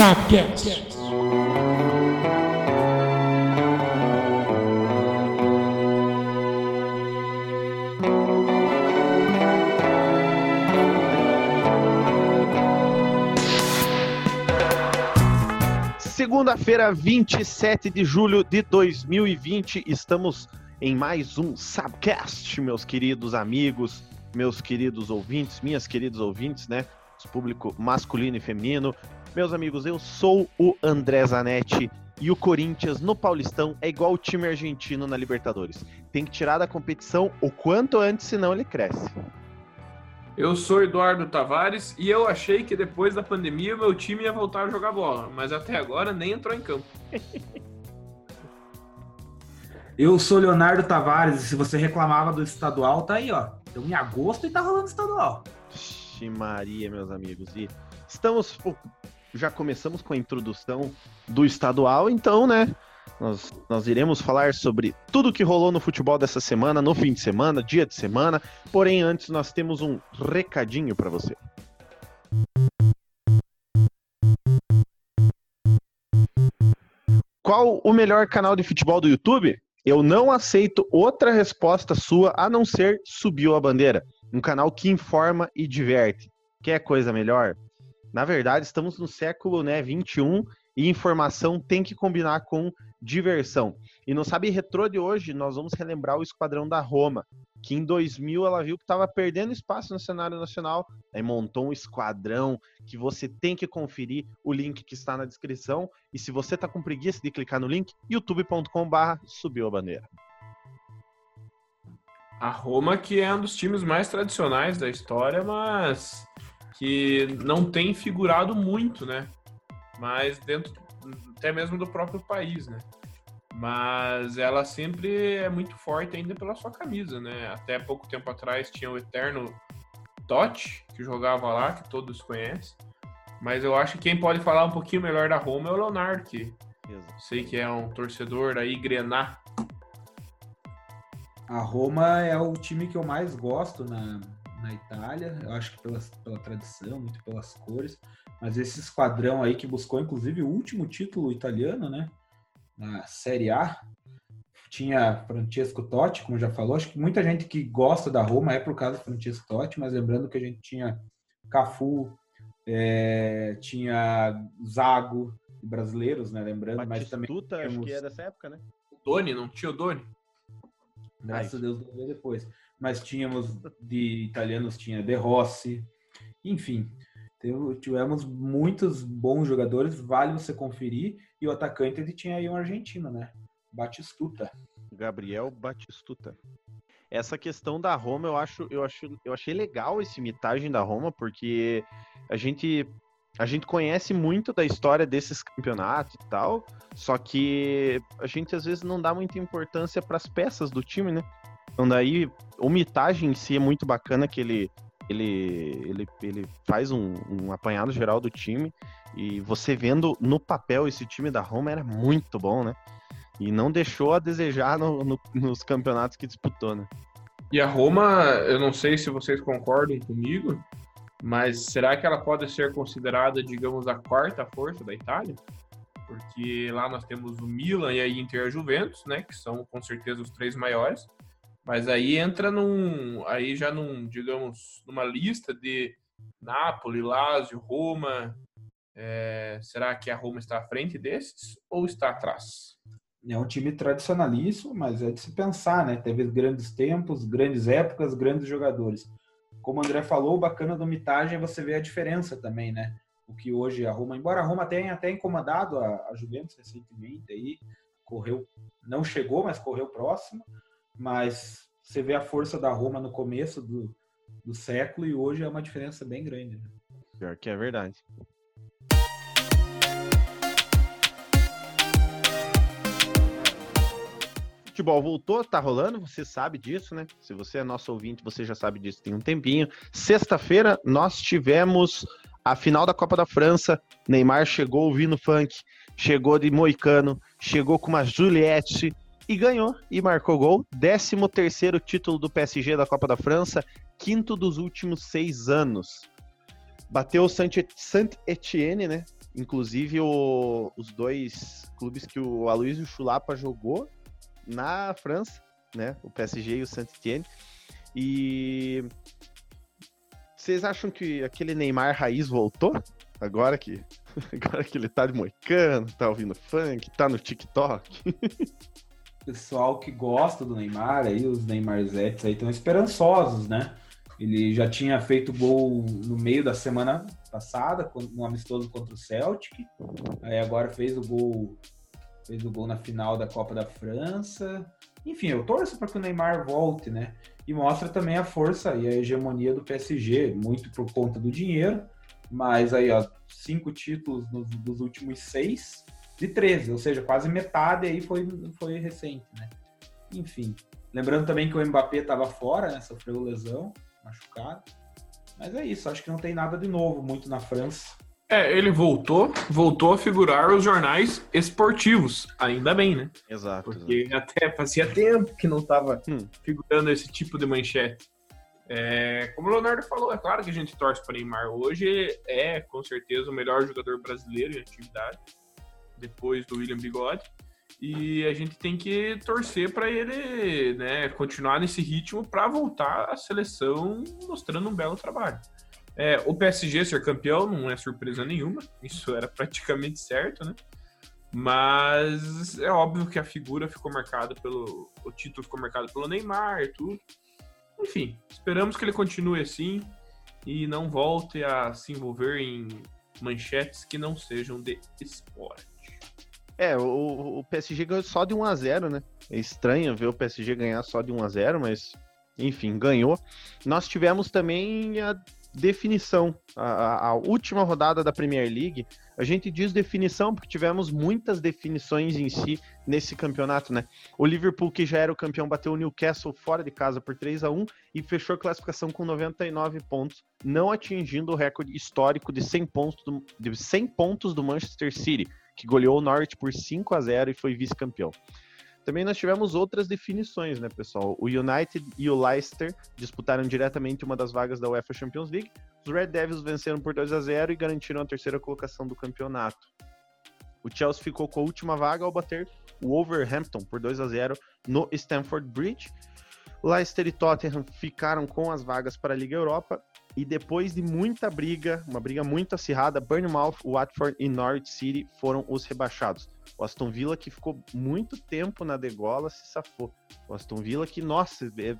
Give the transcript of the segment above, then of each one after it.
Sapcast. Segunda-feira, 27 de julho de 2020, estamos em mais um Sabcast, meus queridos amigos, meus queridos ouvintes, minhas queridas ouvintes, né? Público masculino e feminino. Meus amigos, eu sou o André Zanetti e o Corinthians no Paulistão é igual o time argentino na Libertadores. Tem que tirar da competição o quanto antes, senão ele cresce. Eu sou Eduardo Tavares e eu achei que depois da pandemia meu time ia voltar a jogar bola, mas até agora nem entrou em campo. Eu sou Leonardo Tavares e se você reclamava do estadual, tá aí, ó. Então em agosto e tá rolando estadual. Vixe Maria, meus amigos. E estamos. Já começamos com a introdução do estadual, então, né? Nós, nós iremos falar sobre tudo que rolou no futebol dessa semana, no fim de semana, dia de semana. Porém, antes nós temos um recadinho para você. Qual o melhor canal de futebol do YouTube? Eu não aceito outra resposta sua a não ser Subiu a Bandeira. Um canal que informa e diverte. Quer coisa melhor? Na verdade, estamos no século né, 21 e informação tem que combinar com diversão. E no Sabe Retrô de hoje, nós vamos relembrar o Esquadrão da Roma, que em 2000 ela viu que estava perdendo espaço no cenário nacional, aí montou um esquadrão que você tem que conferir o link que está na descrição. E se você tá com preguiça de clicar no link, youtube.com/barra subiu a bandeira. A Roma, que é um dos times mais tradicionais da história, mas que não tem figurado muito, né? Mas dentro até mesmo do próprio país, né? Mas ela sempre é muito forte ainda pela sua camisa, né? Até pouco tempo atrás tinha o eterno Totti, que jogava lá, que todos conhecem. Mas eu acho que quem pode falar um pouquinho melhor da Roma é o Leonardo, que sei que é um torcedor aí, Grená. A Roma é o time que eu mais gosto na, na Itália. Eu acho que pela, pela tradição, muito pelas cores. Mas esse esquadrão aí que buscou, inclusive, o último título italiano, né? Na Série A. Tinha Francesco Totti, como já falou. Acho que muita gente que gosta da Roma é por causa do Francesco Totti, mas lembrando que a gente tinha Cafu, é, tinha Zago, brasileiros, né? Lembrando, mas também Batistuta, acho temos- que é dessa época, né? O Doni, não tinha o Doni? Graças Ah, a Deus não veio depois. Mas tínhamos de italianos, tinha De Rossi, enfim. Tivemos muitos bons jogadores, vale você conferir. E o atacante ele tinha aí um argentino, né? Batistuta. Gabriel Batistuta. Essa questão da Roma, eu acho, eu acho, eu achei legal esse mitagem da Roma, porque a gente a gente conhece muito da história desses campeonatos e tal, só que a gente às vezes não dá muita importância para as peças do time, né? Então daí o mitagem em si é muito bacana que ele ele, ele, ele faz um, um apanhado geral do time e você vendo no papel esse time da Roma era muito bom, né? E não deixou a desejar no- no- nos campeonatos que disputou, né? E a Roma, eu não sei se vocês concordam comigo, mas será que ela pode ser considerada, digamos, a quarta força da Itália? Porque lá nós temos o Milan e a Inter e a Juventus, né, que são com certeza os três maiores. Mas aí entra num, aí já num, digamos, numa lista de Nápoles, Lazio, Roma. É, será que a Roma está à frente desses ou está atrás? É um time tradicionalíssimo, mas é de se pensar, né? Teve grandes tempos, grandes épocas, grandes jogadores. Como o André falou, o bacana do mitagem é você ver a diferença também, né? O que hoje a Roma, embora a Roma tenha até incomodado a, a Juventus recentemente aí, correu, não chegou, mas correu próximo, mas você vê a força da Roma no começo do, do século e hoje é uma diferença bem grande. Né? Pior que é verdade. Futebol voltou, tá rolando, você sabe disso, né? Se você é nosso ouvinte, você já sabe disso tem um tempinho. Sexta-feira nós tivemos a final da Copa da França. Neymar chegou ouvindo funk, chegou de moicano, chegou com uma Juliette e ganhou e marcou gol. 13 terceiro título do PSG da Copa da França, quinto dos últimos seis anos. Bateu o Saint Saint Etienne, né? Inclusive, o, os dois clubes que o Aloysio Chulapa jogou na França, né? O PSG e o Saint-Étienne. E vocês acham que aquele Neymar raiz voltou? Agora que, agora que ele tá de moicano, tá ouvindo funk, tá no TikTok. Pessoal que gosta do Neymar, aí os Neymarzetes aí estão esperançosos, né? Ele já tinha feito gol no meio da semana passada, no amistoso contra o Celtic. Aí agora fez o gol, fez o gol na final da Copa da França. Enfim, eu torço para que o Neymar volte, né? E mostra também a força e a hegemonia do PSG, muito por conta do dinheiro. Mas aí, ó, cinco títulos nos, dos últimos seis de 13, ou seja, quase metade aí foi, foi recente, né? Enfim. Lembrando também que o Mbappé estava fora, né? Sofreu lesão machucado. Mas é isso, acho que não tem nada de novo muito na França. É, ele voltou, voltou a figurar os jornais esportivos, ainda bem, né? Exato. Porque exato. até fazia tempo que não estava hum. figurando esse tipo de manchete. É, como o Leonardo falou, é claro que a gente torce para Neymar. Hoje é, com certeza, o melhor jogador brasileiro em atividade, depois do William Bigode. E a gente tem que torcer para ele né, continuar nesse ritmo para voltar à seleção mostrando um belo trabalho. É, o PSG ser campeão não é surpresa nenhuma, isso era praticamente certo, né? Mas é óbvio que a figura ficou marcada pelo. O título ficou marcado pelo Neymar e tudo. Enfim, esperamos que ele continue assim e não volte a se envolver em manchetes que não sejam de esporte. É, o, o PSG ganhou só de 1 a 0 né? É estranho ver o PSG ganhar só de 1 a 0 mas enfim, ganhou. Nós tivemos também a definição, a, a, última rodada da Premier League. A gente diz definição porque tivemos muitas definições em si nesse campeonato, né? O Liverpool, que já era o campeão, bateu o Newcastle fora de casa por 3 a 1 e fechou a classificação com 99 pontos, não atingindo o recorde histórico de 100 pontos do, de 100 pontos do Manchester City que goleou o Norwich por 5 a 0 e foi vice-campeão. Também nós tivemos outras definições, né, pessoal? O United e o Leicester disputaram diretamente uma das vagas da UEFA Champions League. Os Red Devils venceram por 2 a 0 e garantiram a terceira colocação do campeonato. O Chelsea ficou com a última vaga ao bater o Wolverhampton por 2 a 0 no Stamford Bridge. Leicester e Tottenham ficaram com as vagas para a Liga Europa e depois de muita briga, uma briga muito acirrada, Bournemouth, Watford e Norwich City foram os rebaixados. O Aston Villa, que ficou muito tempo na degola, se safou. O Aston Villa, que, nossa, é,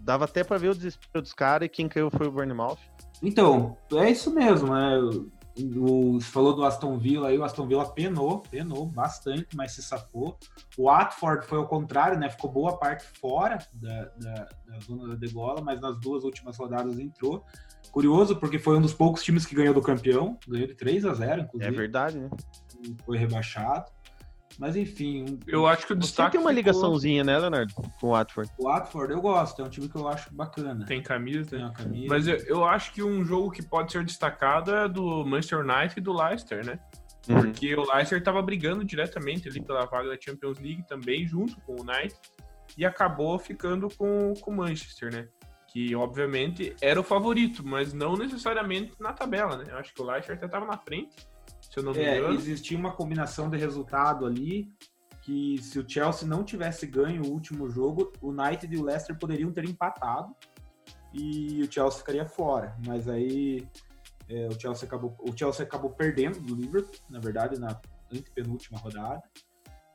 dava até para ver o desespero dos caras e quem caiu foi o Bournemouth. Então, é isso mesmo, né? O, você falou do Aston Villa aí, o Aston Villa penou, penou bastante, mas se safou. O Watford foi ao contrário, né? Ficou boa parte fora da, da, da zona da degola, mas nas duas últimas rodadas entrou. Curioso, porque foi um dos poucos times que ganhou do campeão, ganhou de 3 a 0 inclusive. É verdade, né? Foi rebaixado. Mas enfim. Eu acho que o destaque. tem uma ficou... ligaçãozinha, né, Leonardo? Com o Watford. O Watford eu gosto, é um time que eu acho bacana. Tem camisa, tem uma camisa. Mas eu, eu acho que um jogo que pode ser destacado é do Manchester United e do Leicester, né? Uhum. Porque o Leicester estava brigando diretamente ali pela vaga da Champions League também, junto com o United, e acabou ficando com, com o Manchester, né? que obviamente era o favorito, mas não necessariamente na tabela, né? Eu acho que o Leicester até estava na frente, se eu não me é, engano. Existia uma combinação de resultado ali que se o Chelsea não tivesse ganho o último jogo, o United e o Leicester poderiam ter empatado e o Chelsea ficaria fora. Mas aí é, o, Chelsea acabou, o Chelsea acabou perdendo do Liverpool, na verdade, na antepenúltima rodada.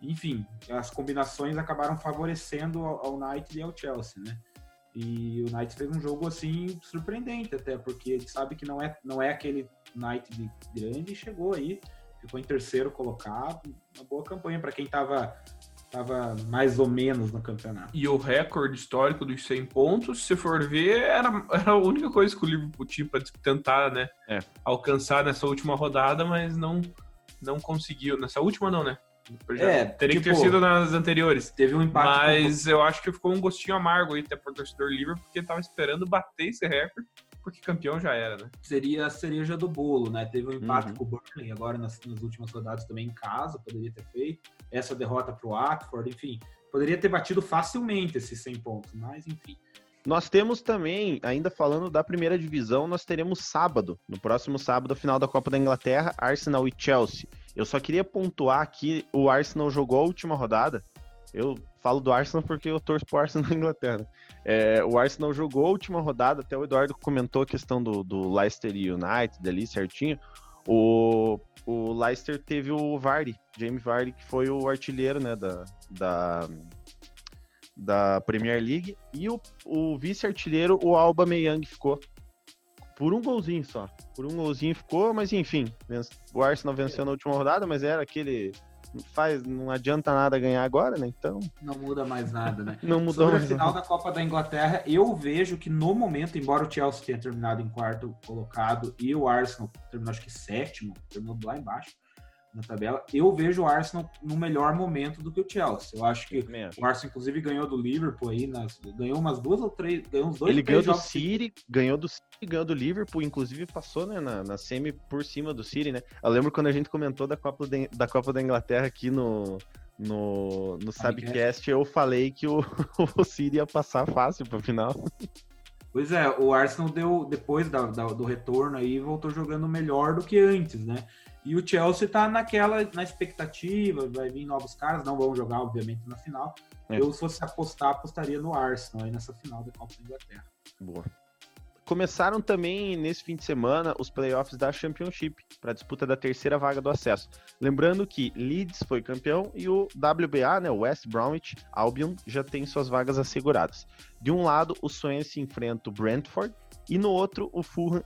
Enfim, as combinações acabaram favorecendo ao United e ao Chelsea, né? E o Knights fez um jogo assim surpreendente até, porque ele sabe que não é, não é aquele Knight de grande e chegou aí, ficou em terceiro colocado, uma boa campanha para quem estava tava mais ou menos no campeonato. E o recorde histórico dos 100 pontos, se for ver, era, era a única coisa que o Liverpool tinha para tentar, né, é. alcançar nessa última rodada, mas não não conseguiu. Nessa última não, né? É, teria tipo, que ter tipo, sido nas anteriores. Teve um impacto. Mas eu acho que ficou um gostinho amargo aí até pro torcedor livre, porque tava esperando bater esse recorde, porque campeão já era, né? Seria a cereja do bolo, né? Teve um impacto uhum. com o Burnley agora nas, nas, últimas rodadas também em casa, poderia ter feito. Essa derrota pro Watford, enfim. Poderia ter batido facilmente esses 100 pontos, mas enfim. Nós temos também, ainda falando da primeira divisão, nós teremos sábado, no próximo sábado, a final da Copa da Inglaterra, Arsenal e Chelsea. Eu só queria pontuar que o Arsenal jogou a última rodada. Eu falo do Arsenal porque eu torço pro Arsenal na Inglaterra. É, o Arsenal jogou a última rodada, até o Eduardo comentou a questão do, do Leicester United ali certinho. O, o Leicester teve o Vardy, James Vardy, que foi o artilheiro né, da, da, da Premier League. E o, o vice-artilheiro, o Alba Meyang, ficou. Por um golzinho só. Por um golzinho ficou, mas enfim. O Arsenal venceu na última rodada, mas era aquele faz, não adianta nada ganhar agora, né? Então. Não muda mais nada, né? não mudou Sobre mais final da Copa da Inglaterra, eu vejo que no momento, embora o Chelsea tenha terminado em quarto colocado e o Arsenal terminou acho que sétimo, terminou lá embaixo, na tabela. Eu vejo o Arsenal no melhor momento do que o Chelsea. Eu acho que o Arsenal, inclusive, ganhou do Liverpool aí, nas, ganhou umas duas ou três, ganhou uns dois Ele ganhou do City, ganhou do City, ganhou do Liverpool, inclusive passou né, na, na semi por cima do City, né? Eu lembro quando a gente comentou da Copa, de, da, Copa da Inglaterra aqui no, no, no Sabcast, eu falei que o, o City ia passar fácil para final. Pois é, o Arsenal deu, depois da, da, do retorno aí, voltou jogando melhor do que antes, né? E o Chelsea tá naquela, na expectativa, vai vir novos caras, não vão jogar, obviamente, na final. É. Eu, se fosse apostar, apostaria no Arsenal aí nessa final da Copa da Inglaterra. Boa. Começaram também nesse fim de semana os playoffs da Championship para disputa da terceira vaga do acesso. Lembrando que Leeds foi campeão e o WBA, né, o West Bromwich Albion, já tem suas vagas asseguradas. De um lado, o Swansea enfrenta o Brentford e no outro, o Fulham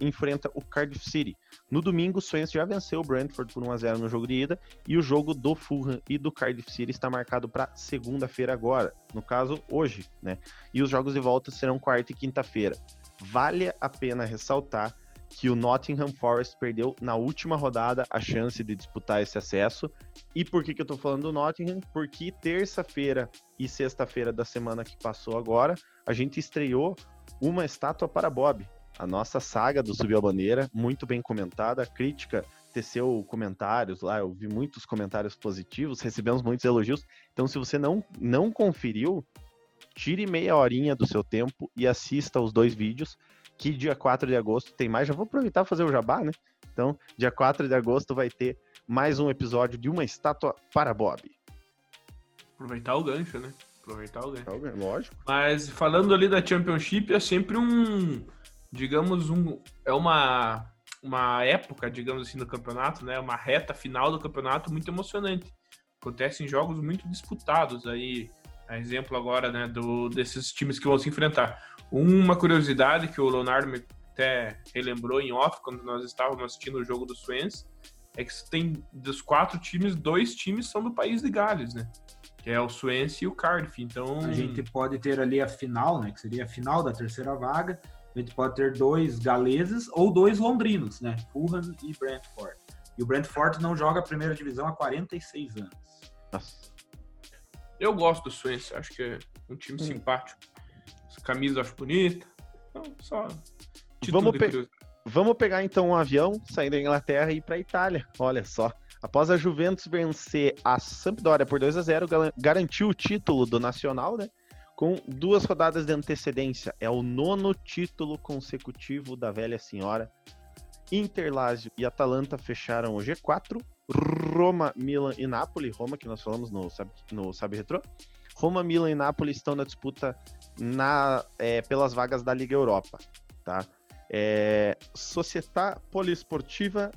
enfrenta o Cardiff City. No domingo, o Swansea já venceu o Brentford por 1x0 no jogo de ida e o jogo do Fulham e do Cardiff City está marcado para segunda-feira agora, no caso, hoje, né? E os jogos de volta serão quarta e quinta-feira. Vale a pena ressaltar que o Nottingham Forest perdeu na última rodada a chance de disputar esse acesso. E por que, que eu tô falando do Nottingham? Porque terça-feira e sexta-feira da semana que passou agora, a gente estreou uma estátua para Bob. A nossa saga do Subiu a Bandeira, muito bem comentada, a crítica teceu comentários lá, eu vi muitos comentários positivos, recebemos muitos elogios. Então, se você não, não conferiu, tire meia horinha do seu tempo e assista os dois vídeos, que dia 4 de agosto tem mais. Já vou aproveitar fazer o jabá, né? Então, dia 4 de agosto vai ter mais um episódio de uma estátua para Bob. Aproveitar o gancho, né? Aproveitar o ganho. Lógico. Mas falando ali da Championship, é sempre um, digamos, um, é uma, uma época, digamos assim, do campeonato, né? Uma reta final do campeonato muito emocionante. Acontecem jogos muito disputados aí. A exemplo agora, né, do, desses times que vão se enfrentar. Uma curiosidade que o Leonardo me até relembrou em off quando nós estávamos assistindo o jogo do Swens é que tem dos quatro times, dois times são do país de Gales, né? É o Swansea e o Cardiff. Então a gente pode ter ali a final, né, que seria a final da terceira vaga. A gente pode ter dois galeses ou dois londrinos, né, Fulham e Brentford. E o Brentford não joga a primeira divisão há 46 anos. Nossa. Eu gosto do Swansea, acho que é um time hum. simpático. Essa camisa eu acho bonita. Então, só Vamos, pe Vamos pegar então um avião, sair da Inglaterra e ir para Itália. Olha só. Após a Juventus vencer a Sampdoria por 2 a 0 garantiu o título do Nacional, né? Com duas rodadas de antecedência. É o nono título consecutivo da velha senhora. Inter, Lazio e Atalanta fecharam o G4. Roma, Milan e Napoli. Roma, que nós falamos no Sabe, no Sabe Retro. Roma, Milan e Napoli estão na disputa na, é, pelas vagas da Liga Europa. Tá? É, Società Poliesportiva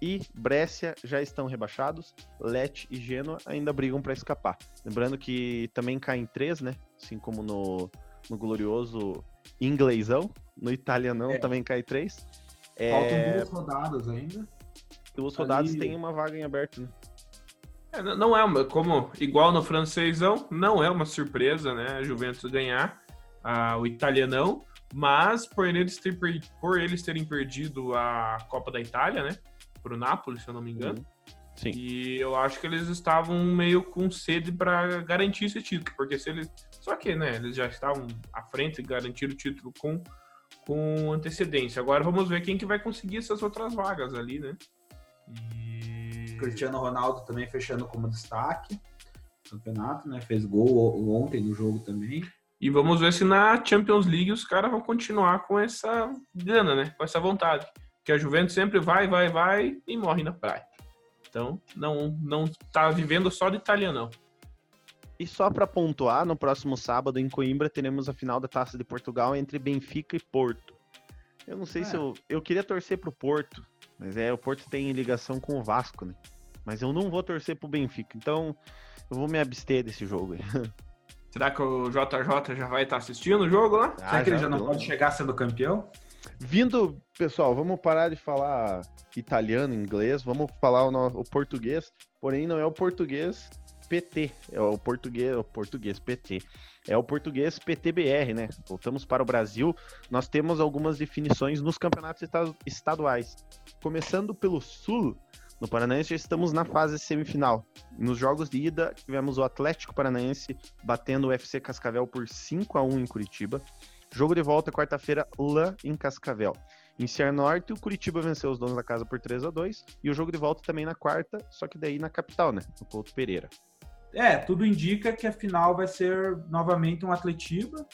e Brescia já estão rebaixados, Lecce e Genoa ainda brigam para escapar. Lembrando que também caem três, né? Assim como no, no glorioso inglesão, no italianão é. também cai três. É, Faltam duas rodadas ainda. Duas rodadas Ali... tem uma vaga em aberto, né? É, não é uma, como igual no francesão, não é uma surpresa, né? A Juventus ganhar o italianão, mas por eles, ter, por eles terem perdido a Copa da Itália, né? Pro Napoli, se eu não me engano. Uhum. Sim. E eu acho que eles estavam meio com sede para garantir esse título, porque se eles. Só que, né, eles já estavam à frente e garantiram o título com, com antecedência. Agora vamos ver quem que vai conseguir essas outras vagas ali, né? E... Cristiano Ronaldo também fechando como destaque campeonato, né? Fez gol ontem no jogo também. E vamos ver se na Champions League os caras vão continuar com essa gana, né? Com essa vontade. Que a Juventus sempre vai, vai, vai e morre na praia. Então, não não tá vivendo só de italiano, E só para pontuar, no próximo sábado em Coimbra teremos a final da Taça de Portugal entre Benfica e Porto. Eu não sei É. se eu eu queria torcer pro Porto, mas é o Porto tem ligação com o Vasco, né? Mas eu não vou torcer pro Benfica, então eu vou me abster desse jogo aí. Será que o JJ já vai estar assistindo o jogo lá? Será que ele já não viu? pode chegar sendo campeão? Vindo, pessoal, vamos parar de falar italiano, inglês, vamos falar o, no- o português, porém não é o português PT, é o português, o português PT. É o português PTBR, né? Voltamos para o Brasil, nós temos algumas definições nos campeonatos esta- estaduais. Começando pelo Sul, no Paranaense já estamos na fase semifinal. Nos jogos de ida, tivemos o Atlético Paranaense batendo o FC Cascavel por 5 a 1 em Curitiba. Jogo de volta quarta-feira lá em Cascavel. Em Cianorte, o Curitiba venceu os donos da casa por 3 a 2 e o jogo de volta também na quarta, só que daí na capital, né? No Couto Pereira. É, tudo indica que a final vai ser novamente um Atletiba.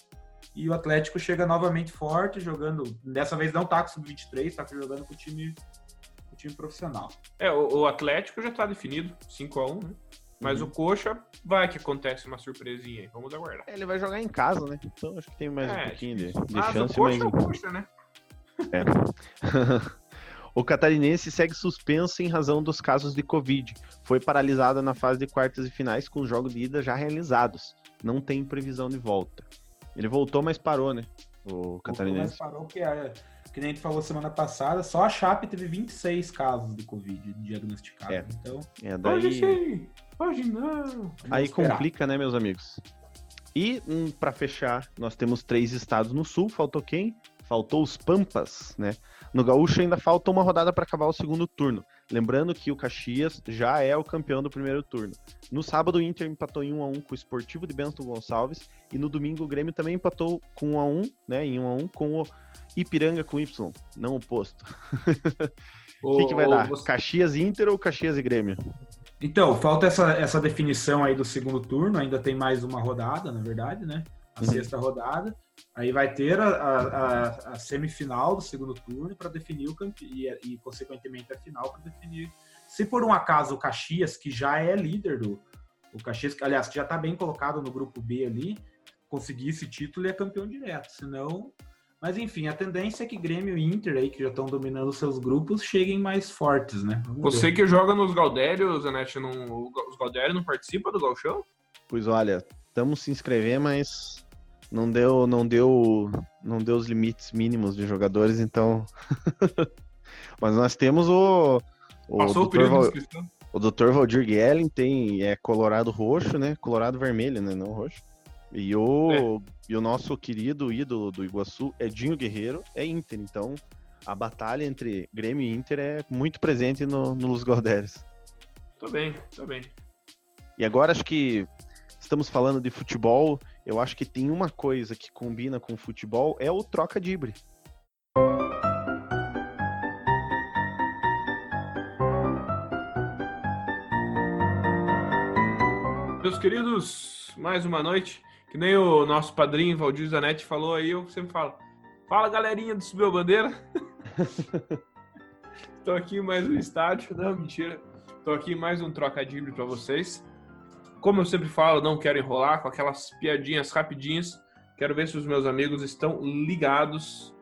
E o Atlético chega novamente forte, jogando. Dessa vez não tá com o Sub-23, tá jogando com o time, com o time profissional. É, o, o Atlético já tá definido, 5x1, né? Mas Uhum. o Coxa vai que acontece uma surpresinha aí. Vamos aguardar. É, Ele vai jogar em casa, né? Então acho que tem mais É, um pouquinho de, de Mas chance, o Coxa mas é o Coxa, né? o catarinense segue suspenso em razão dos casos de Covid. Foi paralisado na fase de quartas e finais com os jogos de ida já realizados. Não tem previsão de volta. Ele voltou, mas parou, né? O Mas catarinense. parou que, a, que nem a gente falou semana passada, só a Chape teve 26 casos de Covid diagnosticados. É. Então, É, Hoje daí... sim, hoje não. vamos Aí esperar. complica, né, meus amigos? E hum, para fechar, nós temos três estados no sul. Faltou quem? Faltou os Pampas, né? No Gaúcho ainda falta uma rodada para acabar o segundo turno. Lembrando que o Caxias já é o campeão do primeiro turno. No sábado, o Inter empatou em 1 a 1 com o Esportivo de Bento Gonçalves e no domingo o Grêmio também empatou com 1 a 1, né, em 1 a 1 com o Ipiranga com Y, não oposto. O que, que vai dar? você- Caxias Inter ou Caxias e Grêmio? Então, falta essa, essa definição aí do segundo turno, ainda tem mais uma rodada, na verdade, né? A Uhum. sexta rodada. Aí vai ter a, a, a- a semifinal do segundo turno para definir o campeão e, e, consequentemente, a final para definir. Se por um acaso o Caxias, que já é líder do. O Caxias, que, aliás, que já está bem colocado no grupo B ali, conseguir esse título, ele é campeão direto. Senão. Mas enfim, a tendência é que Grêmio e Inter aí, que já estão dominando seus grupos, cheguem mais fortes, né? Vamos Você ver. que joga nos Galdérios, Zanetti, não, os Galdérios não participa do Galchão? Pois olha, estamos se inscrever, mas não deu, não deu, não deu os limites mínimos de jogadores, então. mas nós temos o o Passou o Dr. Val, o Dr. Valdir Guellen tem é colorado roxo, né? Colorado vermelho, né? Não roxo. E o e o nosso querido ídolo do Iguaçu, Edinho Guerreiro, é Inter. Então, a batalha entre Grêmio e Inter é muito presente no, no Luz Galdéres. Tô bem, tô bem. E agora acho que estamos falando de futebol. Eu acho que tem uma coisa que combina com futebol é o troca dibre. Meus queridos, mais uma noite. Que nem o nosso padrinho Valdir Zanetti falou aí, eu sempre falo. Fala galerinha do Subiu Bandeira. Tô aqui em mais um estádio. Não, mentira. Tô aqui em mais um trocadilho para vocês. Como eu sempre falo, não quero enrolar com aquelas piadinhas rapidinhas. Quero ver se os meus amigos estão ligados,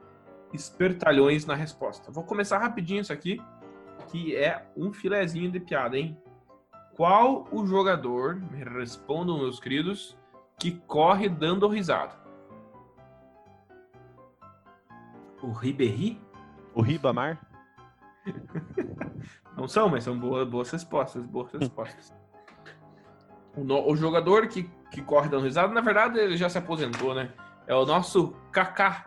espertalhões na resposta. Vou começar rapidinho isso aqui, que é um filezinho de piada, hein? Qual o jogador, me respondam meus queridos, que corre dando risada? O Ribéry? O Ribamar? Não são, mas são boas, boas respostas, boas respostas. O, no- o jogador que, que corre dando risada, na verdade, ele já se aposentou, né? É o nosso Kaká.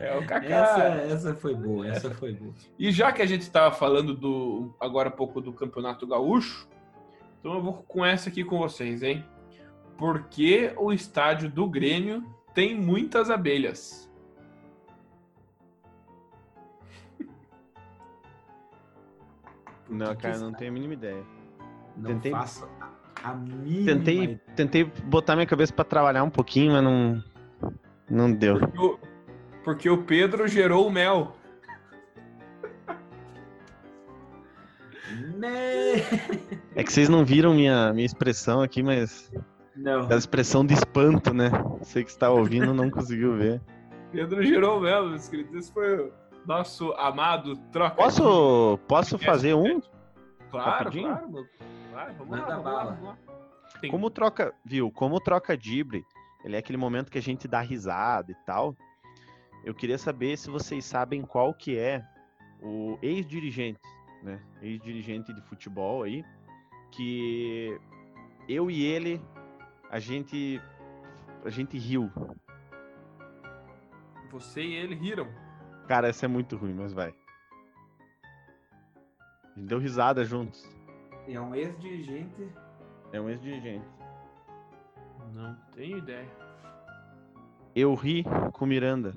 É o Kaká. Essa, essa foi boa, essa foi boa. E já que a gente estava falando do agora há pouco do Campeonato Gaúcho, então eu vou com essa aqui com vocês, hein? Por que o estádio do Grêmio tem muitas abelhas? Não, cara, que não tenho a mínima ideia. Não tentei- faço a mínima Tentei, ideia. tentei botar minha cabeça pra trabalhar um pouquinho, mas não. Não deu. Porque o, porque o Pedro gerou o mel. Né? É que vocês não viram minha, minha expressão aqui, mas. Não. Aquela expressão de espanto, né? Você que está ouvindo não conseguiu ver. Pedro gerou o mel, meus queridos. Esse foi nosso amado troca. Posso, posso fazer um? Claro, rapidinho? claro. Vai, vamos Manda lá, vamos lá, bala. vamos lá. Como troca, viu? Como troca dibre, ele é aquele momento que a gente dá risada e tal. Eu queria saber se vocês sabem qual que é o ex-dirigente, né? Ex-dirigente de futebol aí, que eu e ele a gente a gente riu. Você e ele riram. Cara, essa é muito ruim, mas vai. A gente deu risada juntos. É um ex-dirigente. É um ex-dirigente. Não tenho ideia. Eu ri com Miranda.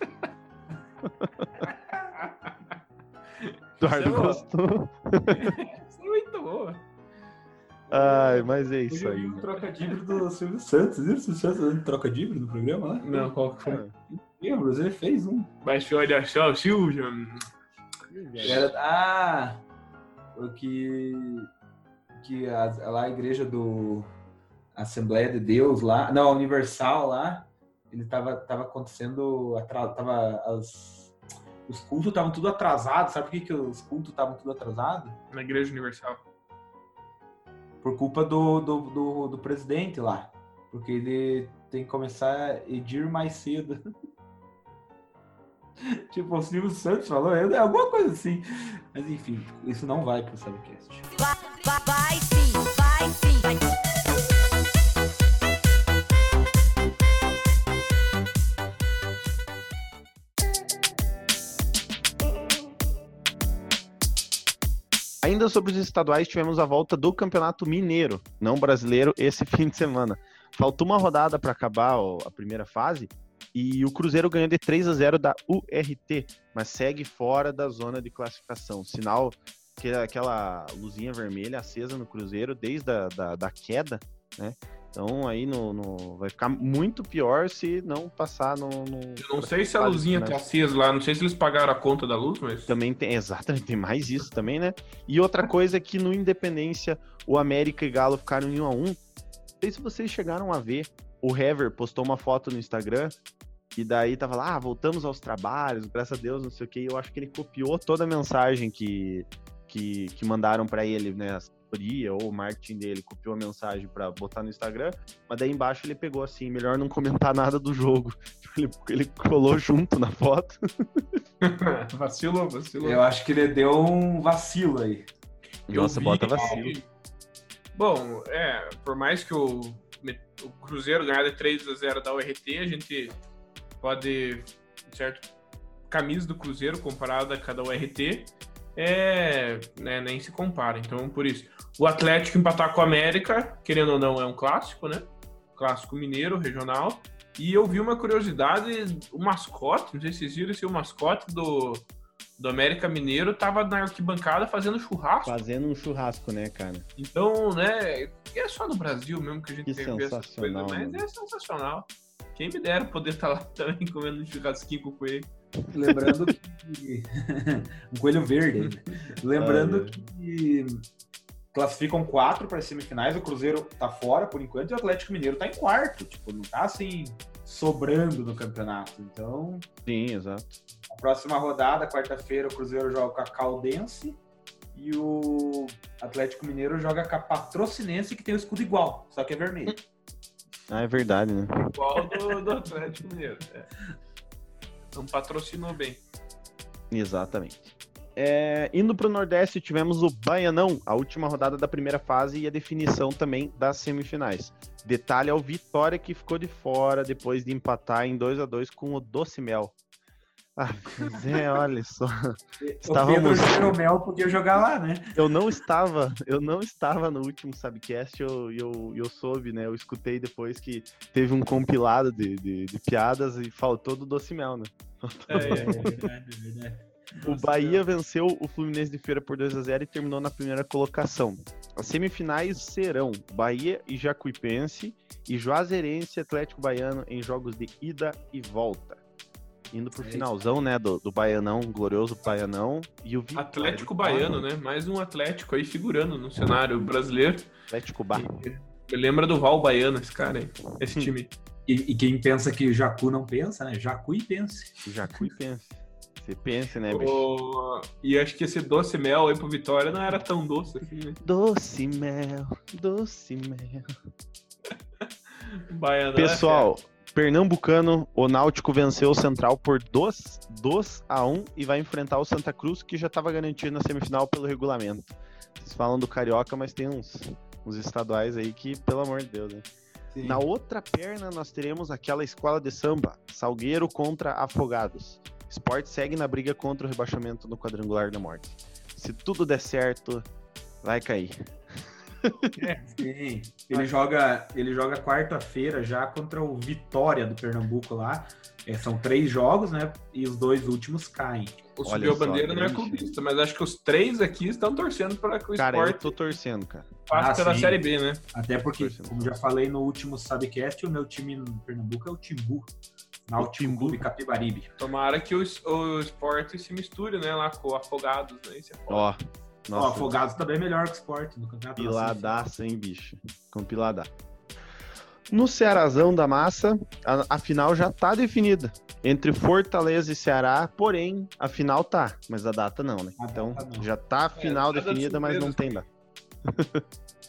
Eduardo é gostou. Isso é muito boa. Ai, mas é isso eu aí. vi um trocadilho do Silvio Santos. Viram o Silvio Santos dando trocadilho no programa lá? Não, qual que foi? Ele fez um. Mas olha só, Silvio. Era, ah, o que que a, lá a igreja do Assembleia de Deus lá, não, a Universal lá, ele tava tava acontecendo atra- tava as os cultos estavam tudo atrasados. Sabe por que, que os cultos estavam tudo atrasados? Na Igreja Universal. Por culpa do, do, do, do presidente lá. Porque ele tem que começar a edir mais cedo. tipo, o Silvio Santos falou, é alguma coisa assim. Mas enfim, isso não vai pro Subcast. Vai, vai, vai sim, vai sim. Vai. Ainda sobre os estaduais, tivemos a volta do Campeonato Mineiro, não brasileiro, esse fim de semana. Faltou uma rodada para acabar a primeira fase e o Cruzeiro ganhou de 3 a 0 da URT, mas segue fora da zona de classificação. Sinal que aquela luzinha vermelha acesa no Cruzeiro desde a da, da queda, né? Então aí no, no- vai ficar muito pior se não passar no. no Eu não sei se a luzinha final. tá acesa lá, não sei se eles pagaram a conta da luz, mas. Também tem, exatamente, tem mais isso também, né? E outra coisa é que no Independência, o América e Galo ficaram em 1 a 1 Não sei se vocês chegaram a ver, o Hever postou uma foto no Instagram, e daí tava lá, ah, voltamos aos trabalhos, graças a Deus, não sei o que, eu acho que ele copiou toda a mensagem que, que, que mandaram pra ele, né, a assessoria ou o marketing dele, copiou a mensagem pra botar no Instagram, mas daí embaixo ele pegou assim, melhor não comentar nada do jogo. Ele, ele colou junto na foto. vacilou, vacilou. Eu acho que ele deu um vacilo aí. Eu Nossa, bota vacilo. Bom, é, por mais que o, o Cruzeiro ganhar de 3 a 0 da URT, a gente pode, certo, camisa do Cruzeiro comparada com a da URT, é, né, nem se compara. Então, por isso, o Atlético empatar com o América, querendo ou não, é um clássico, né? Clássico mineiro, regional. E eu vi uma curiosidade, o mascote, não sei se vocês viram se o mascote do, do América Mineiro tava na arquibancada fazendo churrasco. Fazendo um churrasco, né, cara? Então, né, é só no Brasil mesmo que a gente Que tem vê essas coisas, sensacional, mas mano. é sensacional. Quem me dera poder estar lá também comendo um churrasquinho com o coelho. Lembrando que. um coelho verde. Lembrando Ai, que classificam quatro para as semifinais. O Cruzeiro tá fora por enquanto e o Atlético Mineiro tá em quarto. Tipo, não tá assim sobrando no campeonato. Então, Sim, exato. a próxima rodada, quarta-feira, o Cruzeiro joga com a Caldense e o Atlético Mineiro joga com a Patrocinense, que tem o escudo igual, só que é vermelho. Ah, é verdade, né? Igual do, do Atlético Mineiro. É. Então patrocinou bem. Exatamente. É, indo para o Nordeste, tivemos o Baianão, a última rodada da primeira fase e a definição também das semifinais. Detalhe ao Vitória que ficou de fora depois de empatar em 2 a 2 com o Doce Mel. Ah, mas é, olha só. Estávamos- O Jeromel podia jogar lá, né? Eu não estava, eu não estava no último Subcast, eu, eu, eu soube, né? Eu escutei depois que teve um compilado de, de, de piadas e faltou do Doce Mel, né? É, é. verdade, é verdade. O Bahia venceu o Fluminense de Feira por 2 a 0 e terminou na primeira colocação. As semifinais serão Bahia e Jacuipense e Juazeirense e Atlético Baiano em jogos de ida e volta. Indo pro É isso. finalzão, né, do, do Baianão, glorioso Baianão. E o Vitória Atlético Baiano, né? Mais um Atlético aí figurando no cenário brasileiro. Atlético Bar. Me lembra do Val Baiano, esse cara aí. Esse time. E, e quem pensa que Jacu não pensa, né? Jacu e pense. Jacuipense. Você pense, né, bicho? O- E acho que esse doce mel aí pro Vitória não era tão doce assim, né? Doce mel, doce mel. Baiano. Pessoal, Pernambucano, o Náutico venceu o Central por 2, 2 a 1 e vai enfrentar o Santa Cruz, que já estava garantido na semifinal pelo regulamento. Vocês falam do Carioca, mas tem uns, uns estaduais aí que, pelo amor de Deus, né? Na outra perna, nós teremos aquela escola de samba, Salgueiro contra Afogados. Sport segue na briga contra o rebaixamento no quadrangular da morte. Se tudo der certo, vai cair. Sim. Ele joga, ele joga quarta-feira já contra o Vitória do Pernambuco lá. É, são três jogos, né? E os dois últimos caem. O Subiu Bandeira não é clubista, mas acho que os três aqui estão torcendo para que o Cara, eu esporte tô torcendo, cara. passe Ah, pela sim. Série B, né? Até porque, como já falei no último Sabcast, o meu time no Pernambuco é o Timbu. Náutico Timbu. Clube Capibaribe. Tomara que o, o esporte se misture, né? Lá com o Afogados, né? É. Ó, Ó, nossa, Afogados também é melhor que o Sport no campeonato. Piladaça, hein, bicho? Compilada. No Cearazão da Massa, a, a final já tá definida. Entre Fortaleza e Ceará, porém, a final tá, mas a data não, né? A Então, não. já tá a final nada de definida, mas não tem data.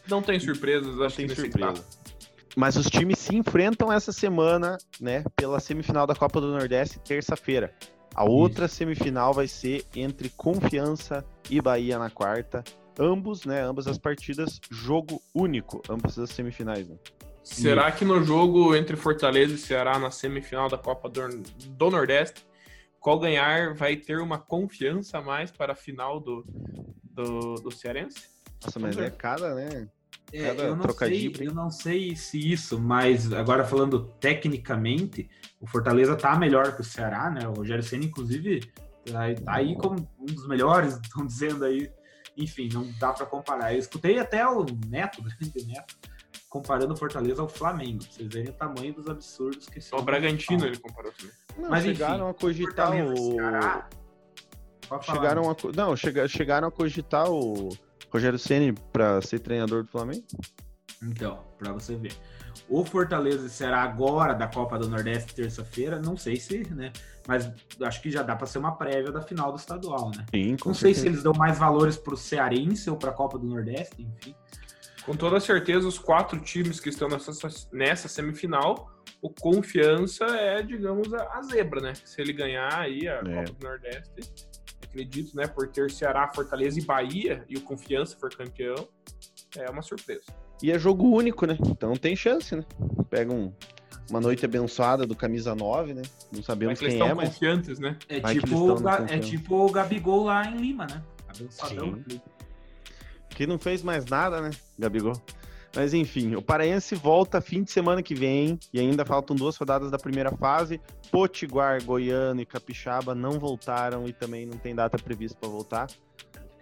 Não tem surpresas, acho tem que nesse surpresa. Mas os times se enfrentam essa semana, né, pela semifinal da Copa do Nordeste, terça-feira. A outra semifinal vai ser entre Confiança e Bahia na quarta. Ambos, né, ambas as partidas, jogo único, ambas as semifinais, né? Será que no jogo entre Fortaleza e Ceará na semifinal da Copa do, do Nordeste, qual ganhar vai ter uma confiança a mais para a final do, do, do Cearense? Nossa, mas é cada, né? É, Cada eu, não sei, eu não sei se isso, mas agora falando tecnicamente, o Fortaleza tá melhor que o Ceará, né? O Rogério Senna, inclusive, tá aí- tá aí como um dos melhores, estão dizendo aí. Enfim, não dá para comparar. Eu escutei até o Neto, o grande Neto, comparando o Fortaleza ao Flamengo, pra vocês verem o tamanho dos absurdos que Só o Bragantino fala. ele comparou também. Não, Mas, chegaram enfim, a cogitar o. Ceará, falar. Chegaram a. co- Não, chega... chegaram a cogitar o Rogério Ceni pra ser treinador do Flamengo? Então, pra você ver. O Fortaleza será agora da Copa do Nordeste, terça-feira. Não sei se, né? Mas acho que já dá pra ser uma prévia da final do estadual, né? Sim, com Não sei se certeza. eles dão mais valores pro Cearense ou pra Copa do Nordeste, enfim. Com toda certeza, os quatro times que estão nessa, nessa semifinal, o Confiança é, digamos, a, a zebra, né? Se ele ganhar aí a É. Copa do Nordeste, acredito, né? Por ter Ceará, Fortaleza e Bahia e o Confiança for campeão, é uma surpresa. E é jogo único, né? Então tem chance, né? Pega um- uma noite abençoada do camisa 9, né? Não sabemos quem é, mas confiantes, né? É Vai que eles tipo, estão o no Ga- é tipo o Gabigol lá em Lima, né? Abençoadão. Sim. que não fez mais nada, né, Gabigol? Mas enfim, o Paraense volta fim de semana que vem e ainda faltam duas rodadas da primeira fase. Potiguar, Goiano e Capixaba não voltaram e também não tem data prevista para voltar.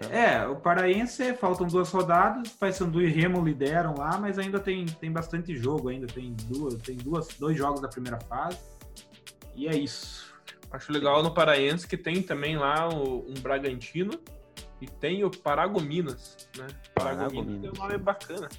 É, o Paraense, faltam duas rodadas, Paysandu e Remo lideram lá, mas ainda tem, tem bastante jogo, ainda tem duas, tem duas, dois jogos da primeira fase. E é isso. Acho legal no Paraense que tem também lá o- um Bragantino e tem o Paragominas, né? Paragominas Paragominas. é um nome bacana,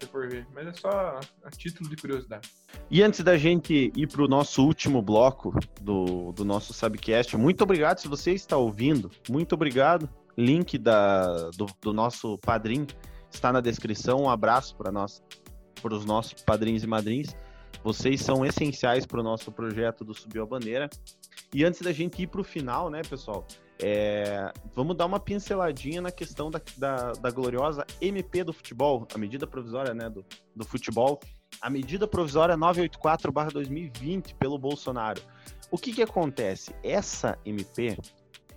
você for ver. Mas é só a título de curiosidade. E antes da gente ir para o nosso último bloco do, do nosso Subcast, muito obrigado se você está ouvindo. Muito obrigado. Link da, do, do nosso padrinho está na descrição. Um abraço para nós, para os nossos padrinhos e madrinhas. Vocês são essenciais para o nosso projeto do Subiu a Bandeira. E antes da gente ir para o final, né, pessoal? É, vamos dar uma pinceladinha na questão da, da, da gloriosa MP do futebol, a medida provisória né, do, do futebol a medida provisória 984/2020 pelo Bolsonaro. O que que acontece? Essa MP,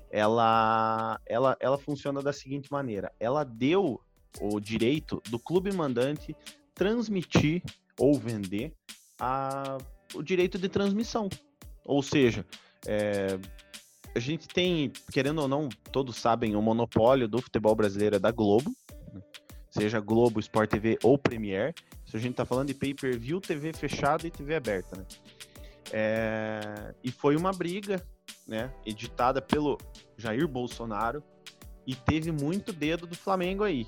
ela, ela, ela funciona da seguinte maneira: ela deu o direito do clube mandante transmitir ou vender a, o direito de transmissão. Ou seja, é, a gente tem, querendo ou não, todos sabem, o monopólio do futebol brasileiro é da Globo, né? seja Globo, Sport TV ou Premier. Se a gente tá falando de pay-per-view, TV fechada e TV aberta, né? É, e foi uma briga, né, editada pelo Jair Bolsonaro e teve muito dedo do Flamengo aí.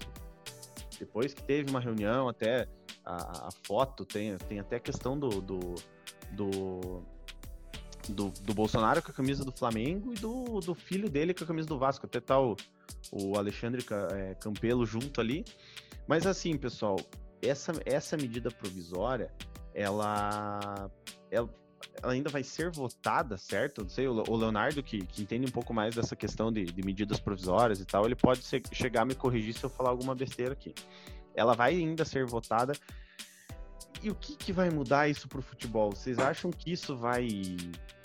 Depois que teve uma reunião, até a, a foto tem, tem até a questão do, do, do, do, do Bolsonaro com a camisa do Flamengo e do, do filho dele com a camisa do Vasco. Até tá o, o Alexandre é, Campelo junto ali. Mas assim, pessoal, essa, essa medida provisória, ela, ela, ela ainda vai ser votada, certo? Não sei, o Leonardo, que, que entende um pouco mais dessa questão de, de medidas provisórias e tal, ele pode ser, chegar a me corrigir se eu falar alguma besteira aqui. Ela vai ainda ser votada e o que, que vai mudar isso para o futebol? Vocês acham que isso vai,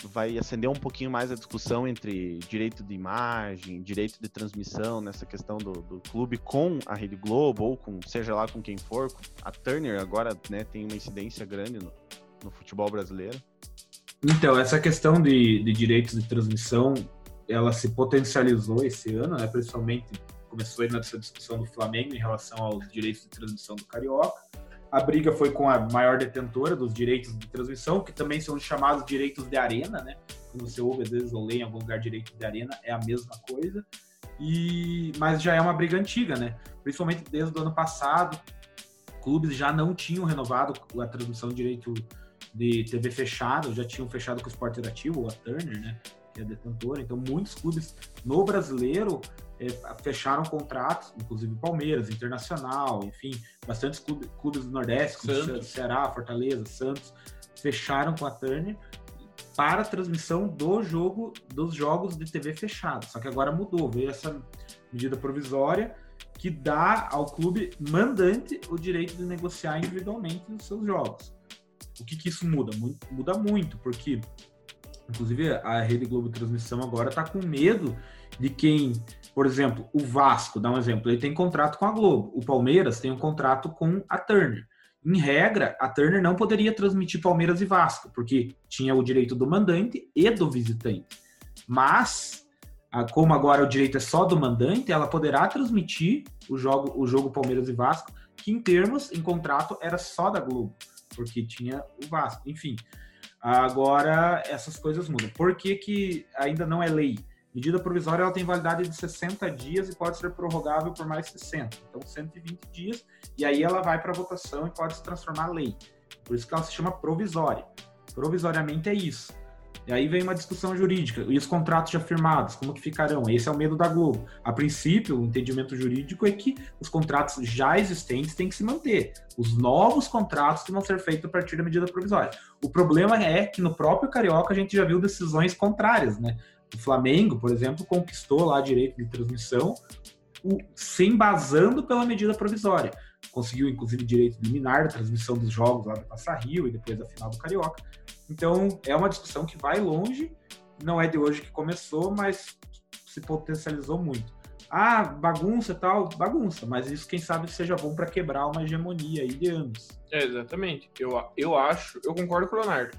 vai acender um pouquinho mais a discussão entre direito de imagem, direito de transmissão nessa questão do, do clube com a Rede Globo ou com seja lá com quem for? A Turner agora né, tem uma incidência grande no, no futebol brasileiro. Então, essa questão de, de direitos de transmissão, ela se potencializou esse ano, né, principalmente começou aí nessa discussão do Flamengo em relação aos direitos de transmissão do Carioca a briga foi com a maior detentora dos direitos de transmissão, que também são chamados direitos de arena, né? Quando você ouve, às vezes, ou lê em algum lugar direitos de arena, é a mesma coisa. E Mas já é uma briga antiga, né? Principalmente desde o ano passado, clubes já não tinham renovado a transmissão de direito de TV fechado, já tinham fechado com o Sport Interativo, ou a Turner, né? Que é detentora. Então, muitos clubes no brasileiro fecharam contratos, inclusive Palmeiras, Internacional, enfim, bastantes clubes, clubes do Nordeste, como Ceará, Fortaleza, Santos, fecharam com a Turner para a transmissão do jogo, dos jogos de TV fechado. Só que agora mudou, veio essa medida provisória que dá ao clube mandante o direito de negociar individualmente os seus jogos. O que, que isso muda? Muda muito, porque inclusive a Rede Globo Transmissão agora está com medo de quem por exemplo, o Vasco, dá um exemplo, ele tem contrato com a Globo. O Palmeiras tem um contrato com a Turner. Em regra, a Turner não poderia transmitir Palmeiras e Vasco, porque tinha o direito do mandante e do visitante. Mas, como agora o direito é só do mandante, ela poderá transmitir o jogo, o jogo Palmeiras e Vasco, que em termos, em contrato, era só da Globo, porque tinha o Vasco. Enfim, agora essas coisas mudam. Por que, que ainda não é lei? Medida provisória ela tem validade de 60 dias e pode ser prorrogável por mais 60. Então, 120 dias, e aí ela vai para votação e pode se transformar em lei. Por isso que ela se chama provisória. Provisoriamente é isso. E aí vem uma discussão jurídica. E os contratos já firmados, como que ficarão? Esse é o medo da Globo. A princípio, o entendimento jurídico é que os contratos já existentes têm que se manter. Os novos contratos vão ser feitos a partir da medida provisória. O problema é que no próprio Carioca a gente já viu decisões contrárias, né? O Flamengo, por exemplo, conquistou lá direito de transmissão o, se embasando pela medida provisória. Conseguiu, inclusive, direito liminar da transmissão dos jogos lá da Passa Rio e depois da final do Carioca. Então, é uma discussão que vai longe, não é de hoje que começou, mas se potencializou muito. Ah, bagunça tal, bagunça, mas isso quem sabe seja bom para quebrar uma hegemonia aí de anos. É, exatamente. Eu, eu acho, eu concordo com o Leonardo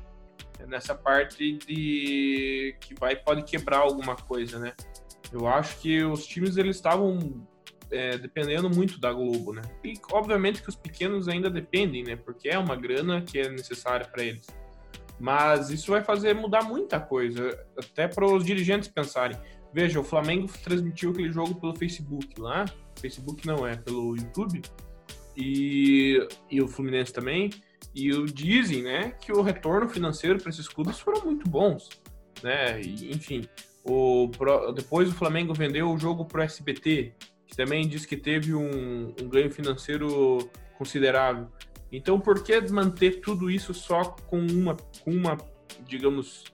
nessa parte de que vai pode quebrar alguma coisa, né? Eu acho que os times eles estavam é, dependendo muito da Globo, né? E obviamente que os pequenos ainda dependem, né? Porque é uma grana que é necessária para eles. Mas isso vai fazer mudar muita coisa, até para os dirigentes pensarem. Veja, o Flamengo transmitiu aquele jogo pelo Facebook lá, Facebook não é, pelo YouTube, e, e o Fluminense também. E o dizem, né, que o retorno financeiro para esses clubes foram muito bons, né? E, enfim, o depois o Flamengo vendeu o jogo pro SBT, que também diz que teve um, um ganho financeiro considerável. Então, por que manter tudo isso só com uma, com uma digamos,